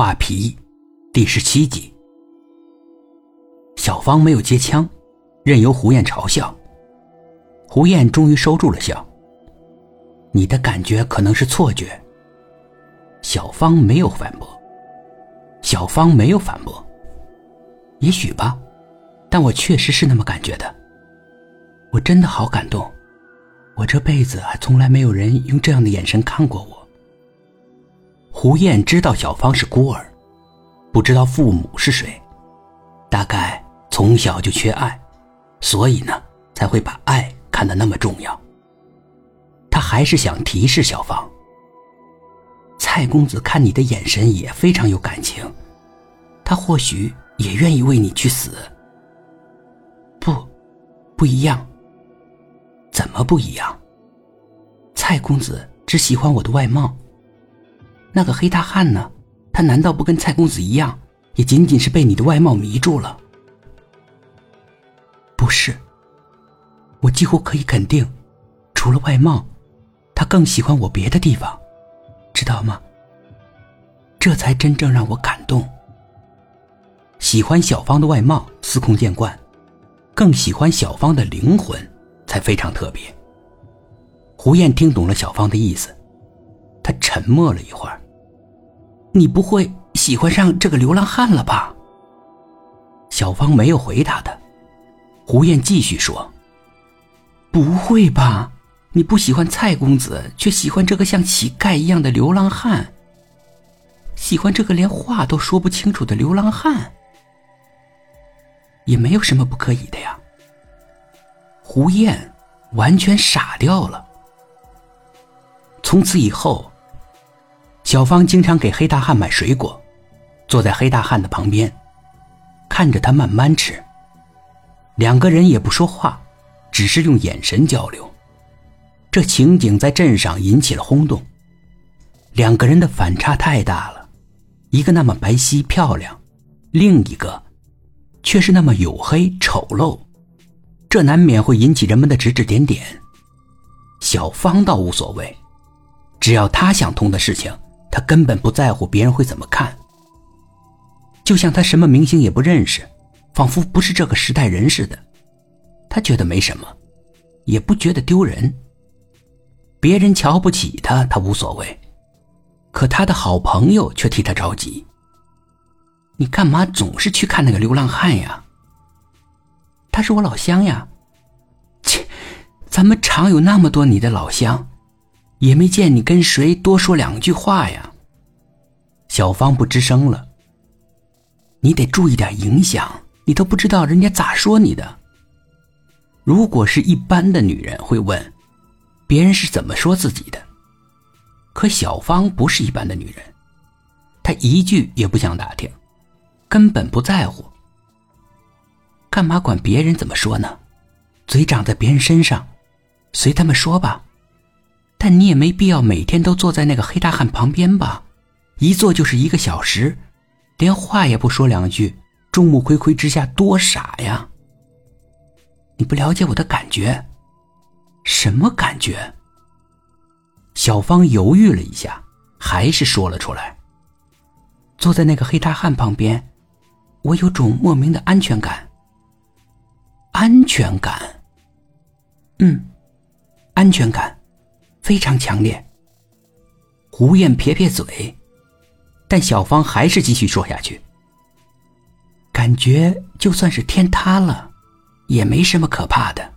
画皮，第十七集。小芳没有接枪，任由胡燕嘲笑。胡燕终于收住了笑。你的感觉可能是错觉。小芳没有反驳。小芳没有反驳。也许吧，但我确实是那么感觉的。我真的好感动，我这辈子还从来没有人用这样的眼神看过我。胡燕知道小芳是孤儿，不知道父母是谁，大概从小就缺爱，所以呢才会把爱看得那么重要。他还是想提示小芳：蔡公子看你的眼神也非常有感情，他或许也愿意为你去死。不，不一样。怎么不一样？蔡公子只喜欢我的外貌。那个黑大汉呢？他难道不跟蔡公子一样，也仅仅是被你的外貌迷住了？不是，我几乎可以肯定，除了外貌，他更喜欢我别的地方，知道吗？这才真正让我感动。喜欢小芳的外貌司空见惯，更喜欢小芳的灵魂才非常特别。胡燕听懂了小芳的意思。他沉默了一会儿。你不会喜欢上这个流浪汉了吧？小芳没有回答他。胡燕继续说：“不会吧？你不喜欢蔡公子，却喜欢这个像乞丐一样的流浪汉？喜欢这个连话都说不清楚的流浪汉？也没有什么不可以的呀。”胡燕完全傻掉了。从此以后。小芳经常给黑大汉买水果，坐在黑大汉的旁边，看着他慢慢吃。两个人也不说话，只是用眼神交流。这情景在镇上引起了轰动。两个人的反差太大了，一个那么白皙漂亮，另一个却是那么黝黑丑陋，这难免会引起人们的指指点点。小芳倒无所谓，只要她想通的事情。他根本不在乎别人会怎么看，就像他什么明星也不认识，仿佛不是这个时代人似的。他觉得没什么，也不觉得丢人。别人瞧不起他，他无所谓，可他的好朋友却替他着急。你干嘛总是去看那个流浪汉呀？他是我老乡呀。切，咱们厂有那么多你的老乡。也没见你跟谁多说两句话呀。小芳不吱声了。你得注意点影响，你都不知道人家咋说你的。如果是一般的女人会问，别人是怎么说自己的，可小芳不是一般的女人，她一句也不想打听，根本不在乎。干嘛管别人怎么说呢？嘴长在别人身上，随他们说吧。但你也没必要每天都坐在那个黑大汉旁边吧，一坐就是一个小时，连话也不说两句，众目睽睽之下多傻呀！你不了解我的感觉，什么感觉？小芳犹豫了一下，还是说了出来。坐在那个黑大汉旁边，我有种莫名的安全感。安全感，嗯，安全感。非常强烈。胡燕撇撇嘴，但小芳还是继续说下去。感觉就算是天塌了，也没什么可怕的。